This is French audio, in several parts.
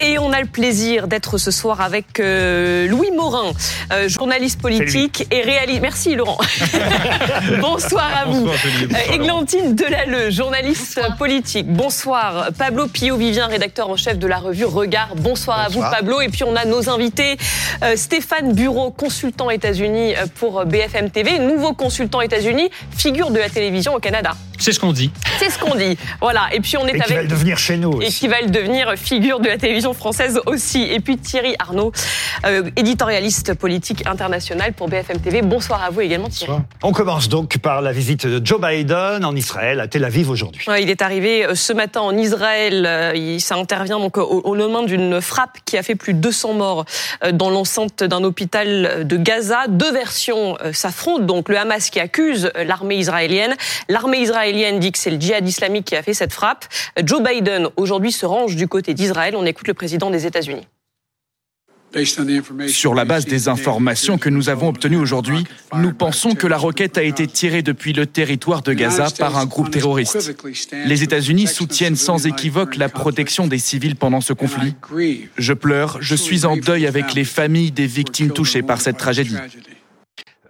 Et on a le plaisir d'être ce soir avec euh, Louis Morin, euh, journaliste politique et réaliste. Merci Laurent. Bonsoir à vous. Euh, Églantine Delalleux, journaliste politique. Bonsoir. Pablo Pio-Vivien, rédacteur en chef de la revue Regard. Bonsoir, à vous Pablo. Et puis on a nos invités. Stéphane Bureau, consultant États-Unis pour BFM TV, nouveau consultant États-Unis, figure de la télévision au Canada. C'est ce qu'on dit. C'est ce qu'on dit. Voilà. Et puis on est et avec. Qui va le devenir chez nous. Et qui va le devenir figure de la télévision française aussi. Et puis Thierry Arnaud, euh, éditorialiste politique international pour BFM TV. Bonsoir à vous également Thierry. On commence donc par la visite de Joe Biden en Israël, à Tel Aviv aujourd'hui. il est arrivé euh, ce matin en Israël. Euh, ça intervient donc au, au lendemain d'une frappe qui a fait plus de 200 morts dans l'enceinte d'un hôpital de Gaza. Deux versions s'affrontent. Donc le Hamas qui accuse l'armée israélienne. L'armée israélienne dit que c'est le djihad islamique qui a fait cette frappe. Joe Biden aujourd'hui se range du côté d'Israël. On écoute le président des États-Unis. Sur la base des informations que nous avons obtenues aujourd'hui, nous pensons que la roquette a été tirée depuis le territoire de Gaza par un groupe terroriste. Les États-Unis soutiennent sans équivoque la protection des civils pendant ce conflit. Je pleure, je suis en deuil avec les familles des victimes touchées par cette tragédie.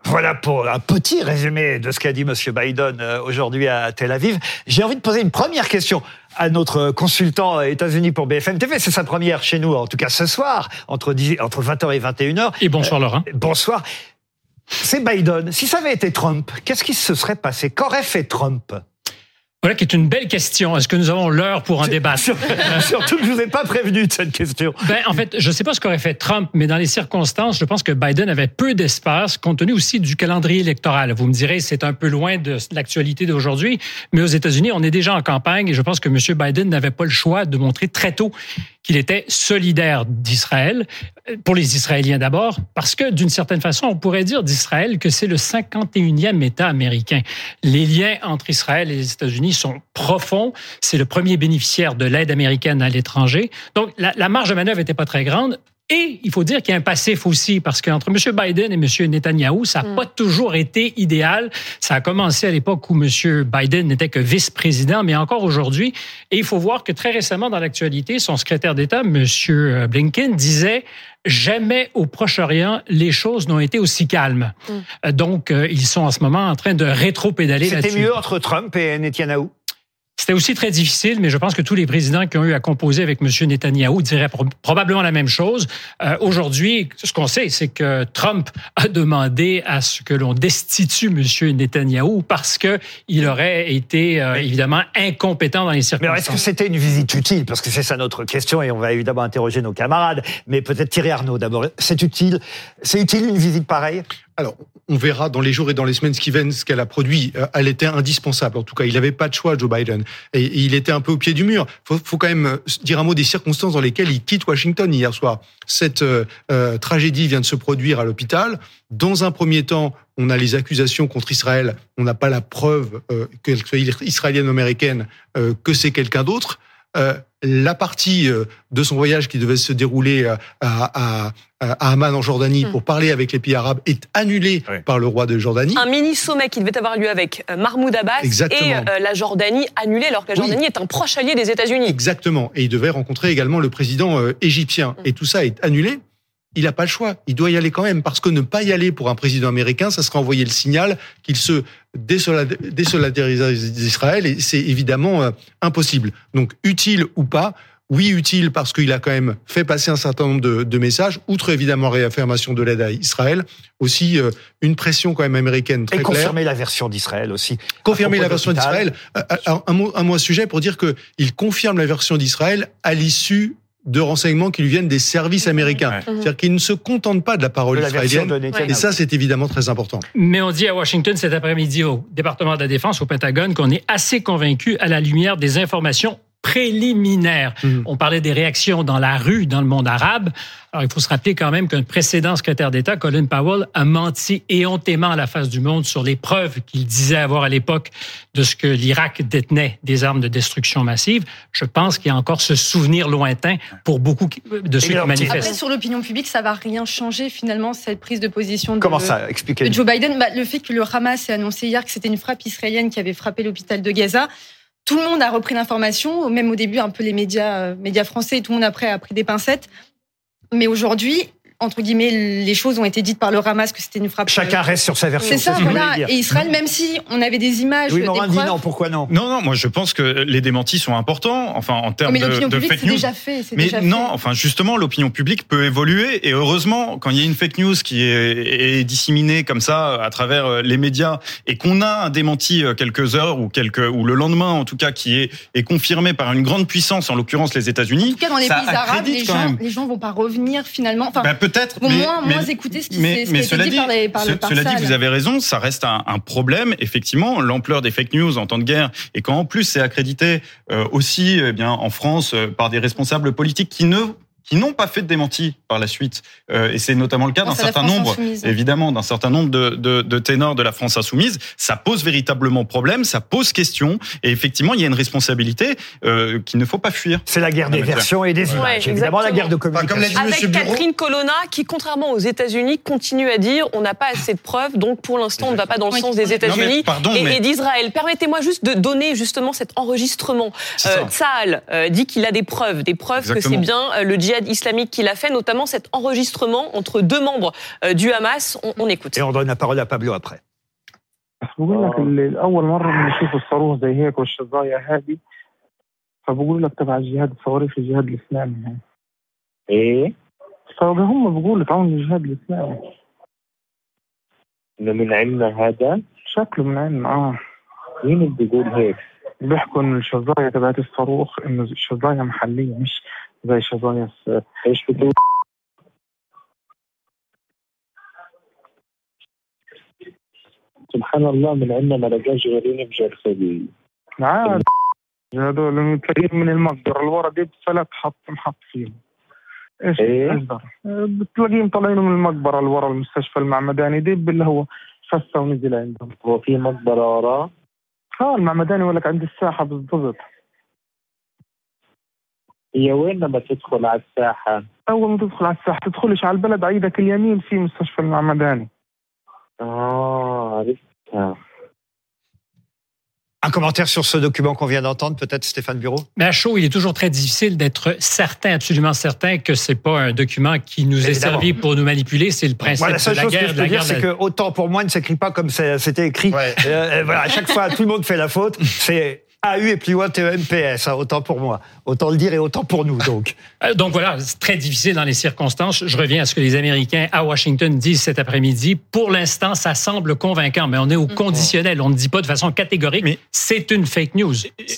Voilà pour un petit résumé de ce qu'a dit M. Biden euh, aujourd'hui à Tel Aviv. J'ai envie de poser une première question à notre consultant États-Unis pour BFM TV. C'est sa première chez nous, en tout cas ce soir, entre, entre 20h et 21h. Et bonsoir Laurent. Euh, bonsoir. C'est Biden. Si ça avait été Trump, qu'est-ce qui se serait passé? Qu'aurait fait Trump? Voilà qui est une belle question. Est-ce que nous avons l'heure pour un débat Surtout que je vous ai pas prévenu de cette question. Ben, en fait, je ne sais pas ce qu'aurait fait Trump, mais dans les circonstances, je pense que Biden avait peu d'espace, compte tenu aussi du calendrier électoral. Vous me direz, c'est un peu loin de l'actualité d'aujourd'hui, mais aux États-Unis, on est déjà en campagne et je pense que M. Biden n'avait pas le choix de montrer très tôt qu'il était solidaire d'Israël, pour les Israéliens d'abord, parce que d'une certaine façon, on pourrait dire d'Israël que c'est le 51e État américain. Les liens entre Israël et les États-Unis sont profonds. C'est le premier bénéficiaire de l'aide américaine à l'étranger. Donc, la, la marge de manœuvre n'était pas très grande. Et il faut dire qu'il y a un passif aussi, parce qu'entre M. Biden et M. Netanyahou, ça n'a mm. pas toujours été idéal. Ça a commencé à l'époque où M. Biden n'était que vice-président, mais encore aujourd'hui. Et il faut voir que très récemment, dans l'actualité, son secrétaire d'État, M. Blinken, disait jamais au Proche-Orient les choses n'ont été aussi calmes. Mm. Donc, euh, ils sont en ce moment en train de rétro-pédaler là-dessus. C'était mieux entre Trump et Netanyahou? C'était aussi très difficile, mais je pense que tous les présidents qui ont eu à composer avec M. Netanyahou diraient probablement la même chose. Euh, Aujourd'hui, ce qu'on sait, c'est que Trump a demandé à ce que l'on destitue M. Netanyahou parce que il aurait été euh, évidemment incompétent dans les circonstances. Mais est-ce que c'était une visite utile? Parce que c'est ça notre question et on va évidemment interroger nos camarades. Mais peut-être Thierry Arnaud d'abord. C'est utile? C'est utile une visite pareille? Alors, on verra dans les jours et dans les semaines qui viennent ce qu'elle a produit. Euh, elle était indispensable. En tout cas, il n'avait pas de choix, Joe Biden. Et, il était un peu au pied du mur. Faut, faut quand même euh, dire un mot des circonstances dans lesquelles il quitte Washington hier soir. Cette euh, tragédie vient de se produire à l'hôpital. Dans un premier temps, on a les accusations contre Israël. On n'a pas la preuve qu'elle soit israélienne ou américaine que c'est quelqu'un d'autre. Euh, la partie euh, de son voyage qui devait se dérouler euh, à, à, Amman en Jordanie hmm. pour parler avec les pays arabes est annulée par le roi de Jordanie. Un mini sommet qui devait avoir lieu avec Mahmoud Abbas et la Jordanie annulé alors que la Jordanie est un proche allié des États-Unis. Exactement. Et il devait rencontrer également le président égyptien. Hmm. Et tout ça est annulé il n'a pas le choix. Il doit y aller quand même parce que ne pas y aller pour un président américain, ça serait envoyer le signal qu'il se désolidarise d'Israël et c'est évidemment euh, impossible. Donc utile ou pas, oui, utile parce qu'il a quand même fait passer un certain nombre de, messages, outre évidemment réaffirmation de l'aide à Israël, aussi euh, une pression quand même américaine très Et confirmer la version d'Israël aussi. Confirmer la version d'Israël. Euh, un mot, un mot à sujet pour dire qu'il confirme la version d'Israël à l'issue de renseignements qui lui viennent des services américains. C'est-à-dire qu'il ne se contente pas de la parole israélienne. Et ça, c'est évidemment très important. Mais on dit à Washington cet après-midi au département de la Défense, au Pentagone, qu'on est assez convaincu à la lumière des informations préliminaires. Mhm. On parlait des réactions dans la rue, dans le monde arabe. Alors, il faut se rappeler quand même qu'un précédent secrétaire d'État, Colin Powell, a menti éhontément à la face du monde sur les preuves qu'il disait avoir à l'époque de ce que l'Irak détenait des armes de destruction massive. Je pense qu'il y a encore ce souvenir lointain pour beaucoup de ceux qui manifestent. Après, sur l'opinion publique, ça va rien changer finalement cette prise de position de, Comment ça Expliquez de Joe Biden? Bah, le fait que le Hamas ait annoncé hier que c'était une frappe israélienne qui avait frappé l'hôpital de Gaza, tout le monde a repris l'information, même au début un peu les médias, euh, médias français, tout le monde après a pris des pincettes. Mais aujourd'hui, entre guillemets, les choses ont été dites par le Hamas que c'était une frappe. Chacun reste sur sa version. C'est ça, voilà. Et Israël, même si on avait des images, Louis des Morin dit preuves, non, pourquoi non Non, non, moi je pense que les démentis sont importants, enfin en termes mais de, l'opinion de publique, fake c'est news. déjà fait. c'est Mais déjà fait. non, enfin justement, l'opinion publique peut évoluer et heureusement, quand il y a une fake news qui est, est disséminée comme ça à travers euh, les médias et qu'on a un démenti euh, quelques heures ou quelques ou le lendemain en tout cas qui est, est confirmé par une grande puissance, en l'occurrence les En États-Unis, tout cas, dans les pays arabes, les gens, les gens vont pas revenir finalement. Enfin, Ben, peut-être, vont mais, moins, mais- moins écouter ce qui, mais, s'est- ce mais qui a été cela dit dit, par les par ce- le par cela dit, vous avez raison, ça reste un, un problème, effectivement, l'ampleur des fake news en temps de guerre, et quand en plus c'est accrédité euh, aussi, eh bien, en France, euh, par des responsables politiques qui ne qui n'ont pas fait de démenti par la suite, Euh, et c'est notamment le cas d'un certain nombre, évidemment, d'un certain nombre de, de, de ténors de la France insoumise. Ça pose véritablement problème, ça pose question, et effectivement, il y a une responsabilité euh, qu'il ne faut pas fuir. C'est la guerre des versions et des Ouais, images. Évidemment, la exactement. guerre de Enfin, communication. comme l'a dit Avec Bureau. Catherine Colonna, qui, contrairement aux États-Unis, continue à dire on n'a pas assez de preuves, donc pour l'instant, on ne va pas dans le Oui. sens des États-Unis pardon, et, mais- et d'Israël. Permettez-moi juste de donner justement cet enregistrement. Euh. Tsahal euh, dit qu'il a des preuves, des preuves que c'est Exactement. bien euh, le djihad islamique qui l'a fait, notamment cet enregistrement entre deux membres euh, du Hamas. On, on écoute. Et on donne la parole à Pablo après. بقول لك ال- اول مره بنشوف الصاروخ زي هيك والشظايا هذه فبقول لك تبع الجهاد الصواريخ الجهاد الاسلامي هاي ايه فهم بيقولوا تعاون الجهاد الاسلامي انه من عندنا هذا شكله من عندنا اه مين اللي بيقول هيك؟ بيحكوا انه الشظايا تبعت الصاروخ انه شظايا محليه مش إيش بتقول؟ سبحان الله من عندنا ما لقاش غيرين بجرثومية عاد هذول تلاقيهم من المقدرة الورا دي فلات حط محط فيهم إيش إيه؟ إيش ضر؟ بتلاقيهم طالعين من المقبرة اللي ورا المستشفى المعمداني دي اللي هو فسه ونزل عندهم هو في مقبرة وراه آه المعمداني يقول لك عند الساحة بالضبط هي وين لما تدخل على الساحة أول ما تدخل على الساحة تدخلش على البلد على ايدك اليمين في مستشفى المعمداني اه عرفتها Un commentaire sur ce document qu'on vient d'entendre, peut-être Stéphane Bureau Mais à chaud, il est toujours très difficile d'être certain, absolument certain, que c'est pas un document qui nous est Évidemment. servi pour nous manipuler. C'est le principe Moi, la seule de la chose que guerre. je de peux la dire, guerre c'est de- que autant pour moi ne s'écrit pas comme ça- c'était écrit. Ouais. Euh, euh, voilà, à chaque fois, tout le monde fait la faute. C'est AU et plus loin TEMPS, hein, autant pour moi. Autant le dire et autant pour nous, donc. Euh, Donc voilà, c'est très difficile dans les circonstances. Je reviens à ce que les Américains à Washington disent cet après-midi. Pour l'instant, ça semble convaincant, mais on est au conditionnel. On ne dit pas de façon catégorique. Mais- c'est une fake news.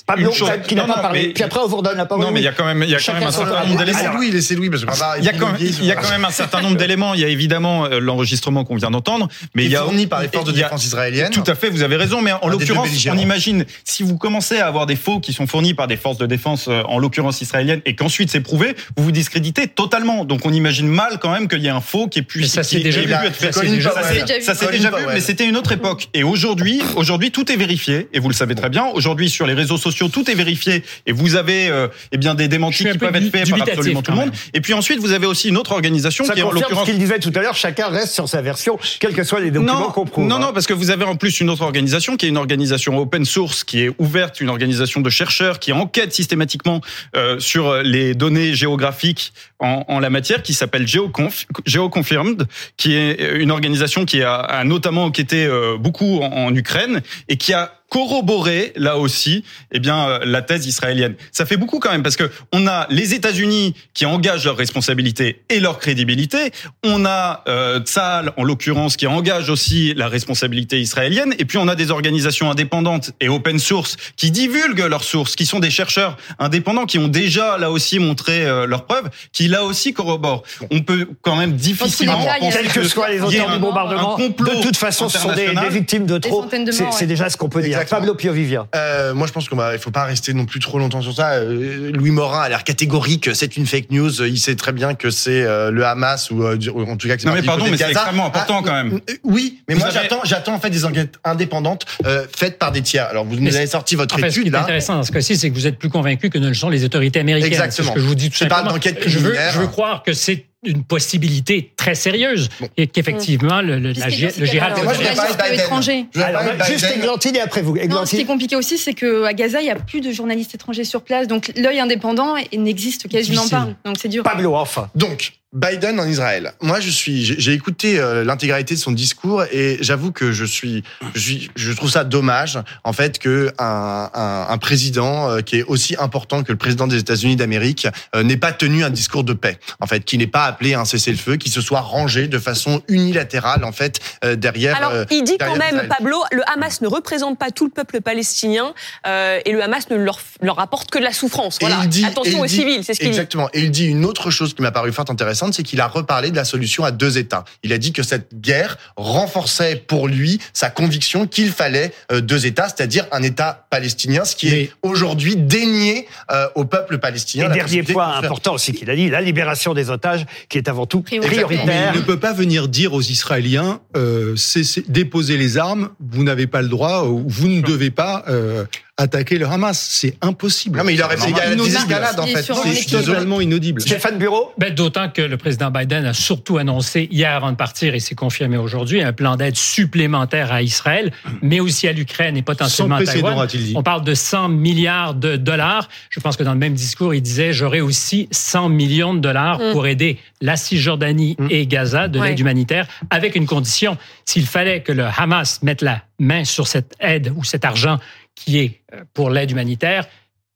Pablo, Une chose- qui n'a pas parlé. mais- Puis après, on vous redonne la parole. Non, mais il y a quand même, il y a quand Chacun même un certain nombre d'éléments. Qu'on va Il y, a quand même, il y a quand même un certain nombre d'éléments. Il y a évidemment euh, l'enregistrement qu'on vient d'entendre, mais il y est a fourni par les forces de défense israéliennes. Tout à fait, vous avez raison, mais en l'occurrence, on imagine si vous commencez à avoir des faux qui sont fournis par des forces de défense, euh, en l'occurrence israéliennes, et qu'ensuite c'est prouvé, vous vous discréditez totalement. Donc on imagine mal quand même qu'il y ait un faux qui est pu Mais ça, c'est qui- déjà vu. Ça, s'est déjà vu, mais c'était une autre époque. Et aujourd'hui, aujourd'hui, tout est vérifié, et vous le savez très bien. Aujourd'hui, sur les réseaux sociaux, tout est vérifié, et vous avez euh, eh bien des démentis qui peu peuvent être faits par absolument tout le monde. Et puis ensuite, vous avez aussi une autre organisation Ça qui est en confirme ce l'occurrence qu'il disait tout à l'heure. Chacun reste sur sa version, quels que soient les documents non, qu'on prouve. non, hein. non, parce que vous avez en plus une autre organisation qui est une organisation open source, qui est ouverte, une organisation de chercheurs qui enquête systématiquement euh, sur les données géographiques en, en la matière, qui s'appelle GeoConf, GeoConfirmed, qui est une organisation qui a, a notamment enquêté euh, beaucoup en, en Ukraine et qui a corroboré là aussi eh bien euh, la thèse israélienne. Ça fait beaucoup quand même parce que on a les États-Unis qui engagent leurs responsabilités et leur crédibilité, on a euh, Tsahal en l'occurrence qui engage aussi la responsabilité israélienne et puis on a des organisations indépendantes et open source qui divulguent leurs sources, qui sont des chercheurs indépendants qui ont déjà là aussi montré euh, leurs preuves, qui là aussi corroborent. On peut quand même difficilement Quels que soient les auteurs du bombardement, de toute façon, ce sont des, victimes de trop. C'est morts, c'est ouais. déjà ce qu'on peut dire. Exactement. Pablo Piovivia. Euh, moi, je pense qu'il ne faut pas rester non plus trop longtemps sur ça. Euh, Louis Morin a l'air catégorique. C'est une fake news. Il sait très bien que c'est euh, le Hamas ou euh, en tout cas que c'est Non, mais pardon, mais c'est extrêmement important, quand même. euh, Oui, mais Vous moi avez- j'attends, j'attends en fait des enquêtes indépendantes euh, faites par des tiers. Alors vous Mais nous avez sorti votre En fait, ce qui étude est là. intéressant dans ce cas-ci, c'est que vous êtes plus convaincu que ne le sont les autorités américaines. Exactement. C'est ce que je vous dis tout parles simplement. d'enquête Je veux, je veux croire que c'est une possibilité très sérieuse et qu'effectivement le, le, la, le Moi, je vais étranger. Je vais Alors, parler de juste Biden. Églantine et après vous. Non, ce qui est compliqué aussi, c'est qu'à Gaza, il n'y a plus de journalistes étrangers sur place. Donc l'œil indépendant il n'existe quasiment pas. Donc c'est dur. Pablo, enfin. Donc, Biden en Israël. Moi, je suis, j'ai écouté euh, l'intégralité de son discours et j'avoue que je suis, je suis, je trouve ça dommage, en fait, que un, un, un président euh, qui est aussi important que le président des États-Unis d'Amérique euh, n'ait pas tenu un discours de paix. En fait, qui n'ait pas appelé à un cessez-le-feu, qui se soit rangé de façon unilatérale, en fait, derrière. Alors, il dit quand même, Israël. Pablo, le Hamas ne représente pas tout le peuple palestinien euh, et le Hamas ne leur, leur apporte que de la souffrance. Voilà. il dit- Attention aux dit- civils, c'est ce qu'il dit. Exactement. Et il dit une autre chose qui m'a paru fort intéressante, c'est qu'il a reparlé de la solution à deux États. Il a dit que cette guerre renforçait pour lui sa conviction qu'il fallait euh, deux États, c'est-à-dire un État palestinien, ce qui est aujourd'hui dénié euh, au peuple palestinien. Et dernier point de faire- important aussi qu'il a dit, la libération des otages, qui est avant tout Prioritaire. Il ne peut pas venir dire aux Israéliens euh, cessez- déposez les armes, vous n'avez pas le droit, ou vous ne devez pas euh, attaquer le Hamas. C'est impossible. Non, mais il aurait fait il y a des escalades, en fait. C'est totalement inaudible. Stéphane Bureau? Ben, D'autant que le président Biden a surtout annoncé hier avant de partir, et c'est confirmé aujourd'hui, un plan d'aide supplémentaire à Israël, mais aussi à l'Ukraine et Sans potentiellement à Taïwan. a-t-il dit. On parle de 100 milliards de dollars. Je pense que dans le même discours, il disait j'aurai aussi 100 millions de dollars Mm. pour aider la Cisjordanie Mm. et Gaza de Ouais. l'aide humanitaire, avec une condition. S'il fallait que le Hamas mette la main sur cette aide ou cet argent qui est euh, pour l'aide humanitaire,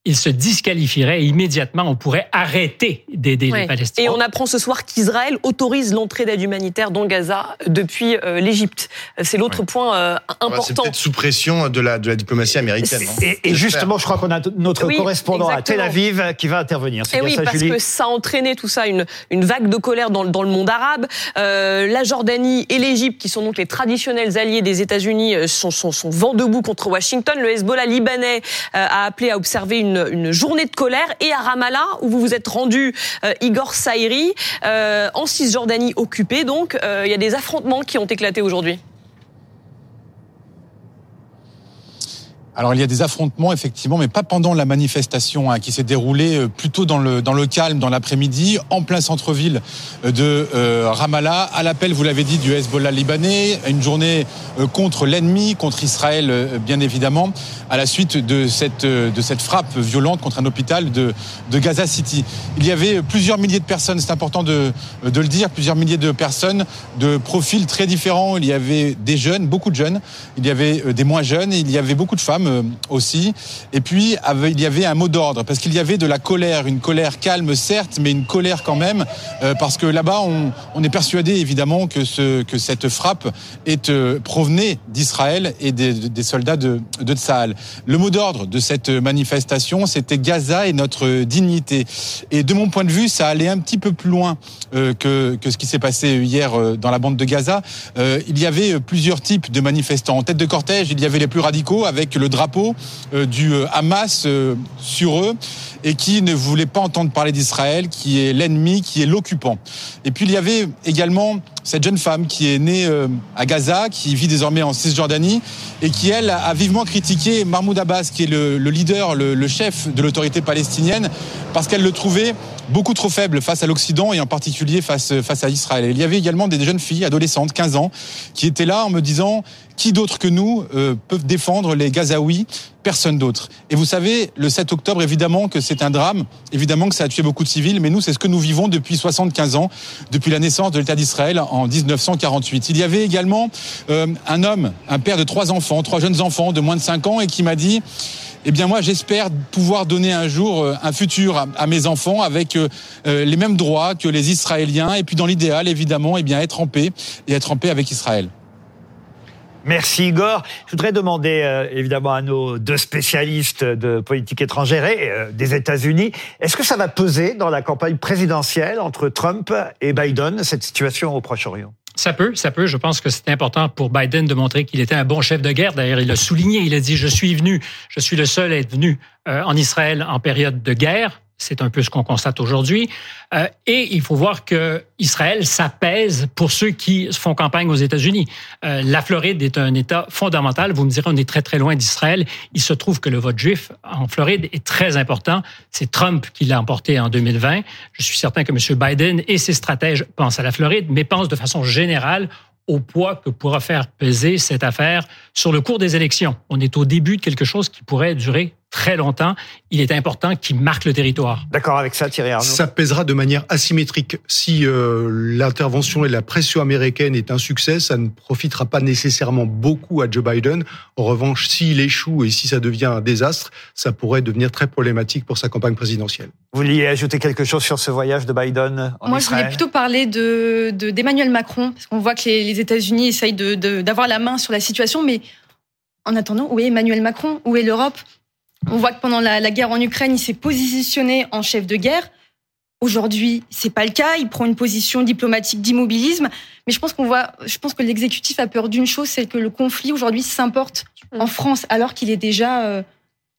il se disqualifierait et immédiatement. On pourrait arrêter d'aider Ouais. les Palestiniens. Et on apprend ce soir qu'Israël autorise l'entrée d'aide humanitaire dans Gaza depuis euh, l'Égypte. C'est l'autre point euh, Ouais, C'est important. peut-être sous pression de la, de la diplomatie américaine. Et, justement, je crois qu'on a notre Oui, correspondant à Tel. Aviv qui va intervenir. Et bien oui, ça, parce Julie? que ça a entraîné tout ça une, une vague de colère dans, le- dans le monde arabe. Euh, la Jordanie et l'Égypte, qui sont donc les traditionnels alliés des États-Unis, euh, sont, sont, sont vent debout contre Washington. Le Hezbollah libanais euh, a appelé à observer une, une journée de colère. Et à Ramallah, où vous vous êtes rendu, euh, Igor Saïri, euh, en Cisjordanie occupée, donc euh, il y a des affrontements qui ont éclaté aujourd'hui. Alors il y a des affrontements effectivement, mais pas pendant la manifestation hein, qui s'est déroulée plutôt dans le calme dans l'après-midi, en plein centre-ville de Ramallah, à l'appel, vous l'avez dit, du Hezbollah libanais, une journée contre l'ennemi, contre Israël bien évidemment, à la suite de cette de cette frappe violente contre un hôpital de de Gaza City. Il y avait plusieurs milliers de personnes, c'est important de de le dire, plusieurs milliers de personnes de profils très différents. Il y avait des jeunes, beaucoup de jeunes, il y avait euh, des moins jeunes, il y avait beaucoup de femmes euh, aussi. Et puis il y avait un mot d'ordre parce qu'il y avait de la colère, une colère calme certes, mais une colère quand même euh, parce que là-bas on, on est persuadé évidemment que ce que cette frappe est provenait d'Israël et des, des soldats de de Tsahal. Le mot d'ordre de cette manifestation, c'était Gaza et notre dignité. Et de mon point de vue, ça allait un petit peu plus loin euh, que que ce qui s'est passé hier euh, dans la bande de Gaza. Euh, il y avait plusieurs types de manifestants. En tête de cortège, il y avait les plus radicaux avec le drapeau du Hamas sur eux et qui ne voulaient pas entendre parler d'Israël, qui est l'ennemi, qui est l'occupant. Et puis il y avait également cette jeune femme qui est née euh, à Gaza, qui vit désormais en Cisjordanie et qui, elle, a vivement critiqué Mahmoud Abbas, qui est le, le leader, le, le chef de l'autorité palestinienne, parce qu'elle le trouvait beaucoup trop faible face à l'Occident et en particulier face, face à Israël. Il y avait également des jeunes filles, adolescentes, 15 ans, qui étaient là en me disant qui d'autre que nous euh, peuvent défendre les Gazaouis? Personne d'autre. Et vous savez, le 7 octobre, évidemment que c'est un drame, évidemment que ça a tué beaucoup de civils, mais nous, c'est ce que nous vivons depuis 75 ans, depuis la naissance de l'État d'Israël en 1948. Il y avait également euh, un homme, un père de trois enfants, trois jeunes enfants de moins de 5 ans, et qui m'a dit eh bien moi j'espère pouvoir donner un jour euh, un futur à, mes enfants avec euh, euh, les mêmes droits que les Israéliens et puis dans l'idéal évidemment eh bien être en paix et être en paix avec Israël. Merci Igor. Je voudrais demander euh, évidemment à nos deux spécialistes de politique étrangère et euh, des États-Unis, est-ce que ça va peser dans la campagne présidentielle entre Trump et Biden, cette situation au Proche-Orient? Ça peut, ça peut. Je pense que c'est important pour Biden de montrer qu'il était un bon chef de guerre. D'ailleurs, il l'a souligné. Il a dit, je suis venu, je suis le seul à être venu euh, en Israël en période de guerre. C'est un peu ce qu'on constate aujourd'hui. Euh, et il faut voir que Israël s'apaise pour ceux qui font campagne aux États-Unis. Euh, la Floride est un État fondamental. Vous me direz, on est très très loin d'Israël. Il se trouve que le vote juif en Floride est très important. C'est Trump qui l'a emporté en 2020. Je suis certain que M. Biden et ses stratèges pensent à la Floride, mais pensent de façon générale au poids que pourra faire peser cette affaire sur le cours des élections. On est au début de quelque chose qui pourrait durer très longtemps. Il est important qu'il marque le territoire. D'accord avec ça, Thierry Arnaud Ça pèsera de manière asymétrique. Si euh, l'intervention et la pression américaine est un succès, ça ne profitera pas nécessairement beaucoup à Joe Biden. En revanche, s'il échoue et si ça devient un désastre, ça pourrait devenir très problématique pour sa campagne présidentielle. Vous vouliez ajouter quelque chose sur ce voyage de Biden en Moi, Israël je voulais plutôt parler de d'Emmanuel Macron, parce qu'on voit que les, les États-Unis essayent d'avoir de, d'avoir la main sur la situation, mais en attendant, où est Emmanuel Macron? Où est l'Europe? On voit que pendant la, la guerre en Ukraine, il s'est positionné en chef de guerre. Aujourd'hui, c'est pas le cas. Il prend une position diplomatique d'immobilisme. Mais je pense qu'on voit, je pense que l'exécutif a peur d'une chose, c'est que le conflit aujourd'hui s'importe en France, alors qu'il est déjà, euh,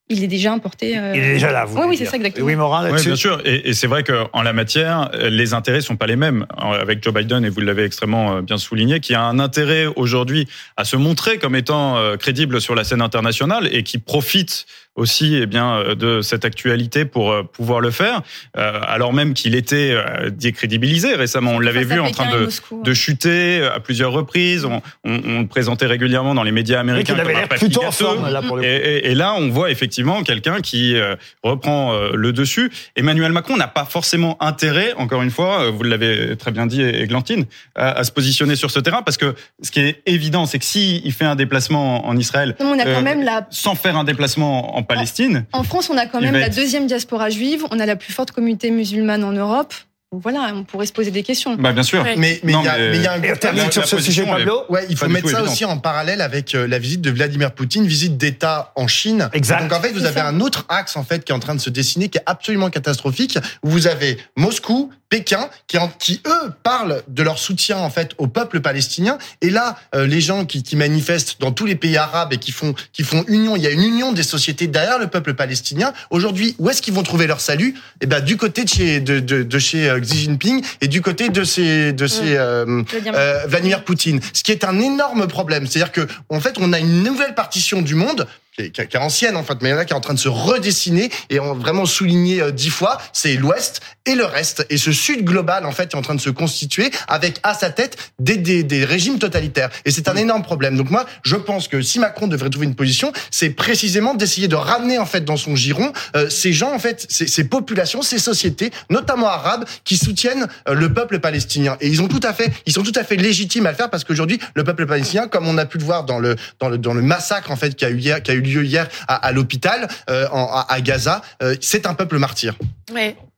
il est déjà importé. euh, Il est déjà là, vous Oui, oui, c'est ça exactement. Oui, Morin, Oui, là-dessus bien sûr. Et, et c'est vrai qu'en la matière, les intérêts sont pas les mêmes. Avec Joe Biden, et vous l'avez extrêmement euh, bien souligné, qui a un intérêt aujourd'hui à se montrer comme étant crédible sur la scène internationale et qui profite aussi eh bien euh, de cette actualité pour euh, pouvoir le faire, euh, alors même qu'il était décrédibilisé récemment. On l'avait vu en train de, Moscou, de chuter à plusieurs reprises. On, on, on le présentait régulièrement dans les médias américains comme un plutôt en forme, là, pour le Et, coup. et- et là, on voit effectivement quelqu'un qui reprend le dessus. Emmanuel Macron n'a pas forcément intérêt, encore une fois, vous l'avez très bien dit, Églantine, à, à se positionner sur ce terrain, parce que ce qui est évident, c'est que s'il fait un déplacement en Israël, Non, mais on a quand euh, même la, sans faire un déplacement en Palestine, En France, on a quand même la être- deuxième diaspora juive, on a la plus forte communauté musulmane en Europe. Voilà, on pourrait se poser des questions. bah bien sûr. Ouais. Mais il y a- mais- mais il y a un La- sur ce sujet, Pablo Ouais, il faut mettre ça évident. aussi en parallèle avec euh, la visite de Vladimir Poutine, visite d'État en Chine. Exact. Donc en fait, vous avez ça. un autre axe en fait qui est en train de se dessiner, qui est absolument catastrophique. Où vous avez Moscou, Pékin, qui, en- qui eux parlent de leur soutien en fait au peuple palestinien. Et là, euh, les gens qui, qui manifestent dans tous les pays arabes et qui font qui font union, il y a une union des sociétés derrière le peuple palestinien. Aujourd'hui, où est-ce qu'ils vont trouver leur salut? Eh ben du côté de chez de, de, de chez euh, Xi Jinping et du côté de ces de ces euh, Vladimir euh, Vladimir Poutine. Ce qui est un énorme problème. C'est-à-dire que, en fait, on a une nouvelle partition du monde qui est, qui est- ancienne en fait, mais il y en a qui est en train de se redessiner et on vraiment souligné euh, dix fois, c'est l'Ouest et le reste. Et ce Sud global en fait est en train de se constituer avec à sa tête des, des, des régimes totalitaires. Et c'est un énorme problème. Donc moi, je pense que si Macron devrait trouver une position, c'est précisément d'essayer de ramener en fait dans son giron euh, ces gens en fait, ces, ces populations, ces sociétés, notamment arabes, qui soutiennent euh, le peuple palestinien. Et ils ont tout à fait, ils sont tout à fait légitimes à le faire parce qu'aujourd'hui, le peuple palestinien, comme on a pu le voir dans le dans le dans le massacre en fait qui a eu hier, qui a eu lieu hier à, l'hôpital euh, à, Gaza, euh, c'est un peuple martyr.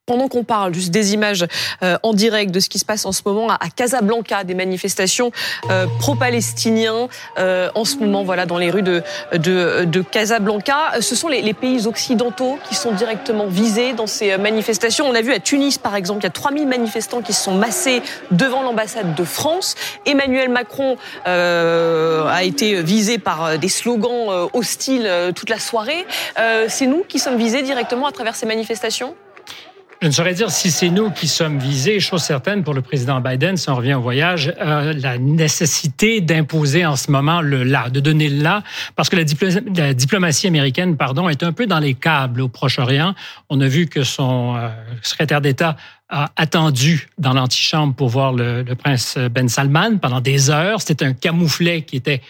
Pendant qu'on parle juste des images euh, en direct de ce qui se passe en ce moment à, Casablanca, des manifestations euh, pro-palestiniens euh, en ce moment, voilà, dans les rues de, de, de Casablanca. Ce sont les, les pays occidentaux qui sont directement visés dans ces manifestations. On a vu à Tunis, par exemple, il y a 3000 manifestants qui se sont massés devant l'ambassade de France. Emmanuel Macron euh, a été visé par euh, des slogans euh, hostiles euh, toute la soirée. Euh, C'est nous qui sommes visés directement à travers ces manifestations? Je ne saurais dire si c'est nous qui sommes visés. Chose certaine pour le président Biden, si on revient au voyage, euh, la nécessité d'imposer en ce moment le là, de donner le là, parce que la, diplo- la diplomatie américaine, pardon, est un peu dans les câbles au Proche-Orient. On a vu que son euh, secrétaire d'État a attendu dans l'antichambre pour voir le, le prince Ben Salman pendant des heures. C'était un camouflet qui était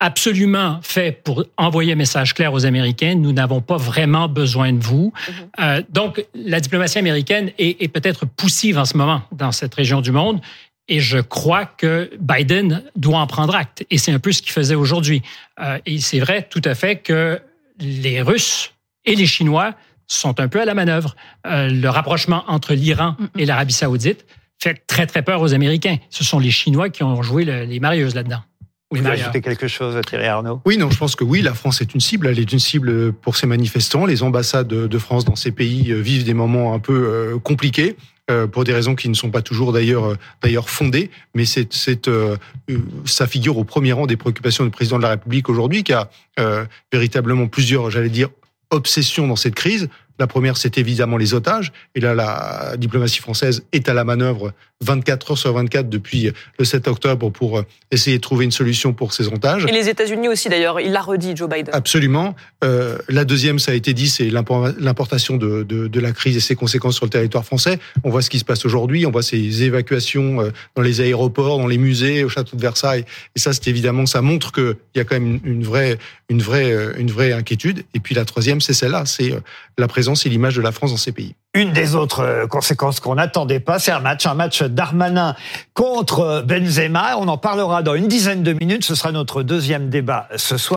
absolument fait pour envoyer un message clair aux Américains. Nous n'avons pas vraiment besoin de vous. Euh, donc, la diplomatie américaine est, est peut-être poussive en ce moment dans cette région du monde. Et je crois que Biden doit en prendre acte. Et c'est un peu ce qu'il faisait aujourd'hui. Euh, et c'est vrai tout à fait que les Russes et les Chinois sont un peu à la manœuvre. Euh, le rapprochement entre l'Iran et l'Arabie saoudite fait très, très peur aux Américains. Ce sont les Chinois qui ont joué le- les marieuses là-dedans. Vous marieurs. ajoutez quelque chose, Thierry Arnaud? Oui, non, je pense que oui, la France est une cible. Elle est une cible pour ces manifestants. Les ambassades de France dans ces pays euh, vivent des moments un peu euh, compliqués. euh, pour des raisons qui ne sont pas toujours d'ailleurs euh, d'ailleurs fondées, mais c'est euh, ça figure au premier rang des préoccupations du président de la République aujourd'hui, qui a véritablement plusieurs, j'allais dire, obsessions dans cette crise. La première, c'est évidemment les otages. Et là, la diplomatie française est à la manœuvre 24 heures sur 24 depuis le 7 octobre pour essayer de trouver une solution pour ces otages. Et les États-Unis aussi, d'ailleurs. Il l'a redit, Joe Biden. Absolument. Euh, la deuxième, ça a été dit, c'est l'importation de, de, de, la crise et ses conséquences sur le territoire français. On voit ce qui se passe aujourd'hui. On voit ces évacuations euh, dans les aéroports, dans les musées, au château de Versailles. Et ça, c'est évidemment, ça montre qu'il y a quand même une vraie, une vraie, euh, une vraie inquiétude. Et puis la troisième, c'est celle-là, c'est euh, la présence et l'image de la France dans ces pays. Une des autres conséquences qu'on n'attendait pas, c'est un match, un match d'Armanin contre Benzema. On en parlera dans une dizaine de minutes. Ce sera notre deuxième débat ce soir.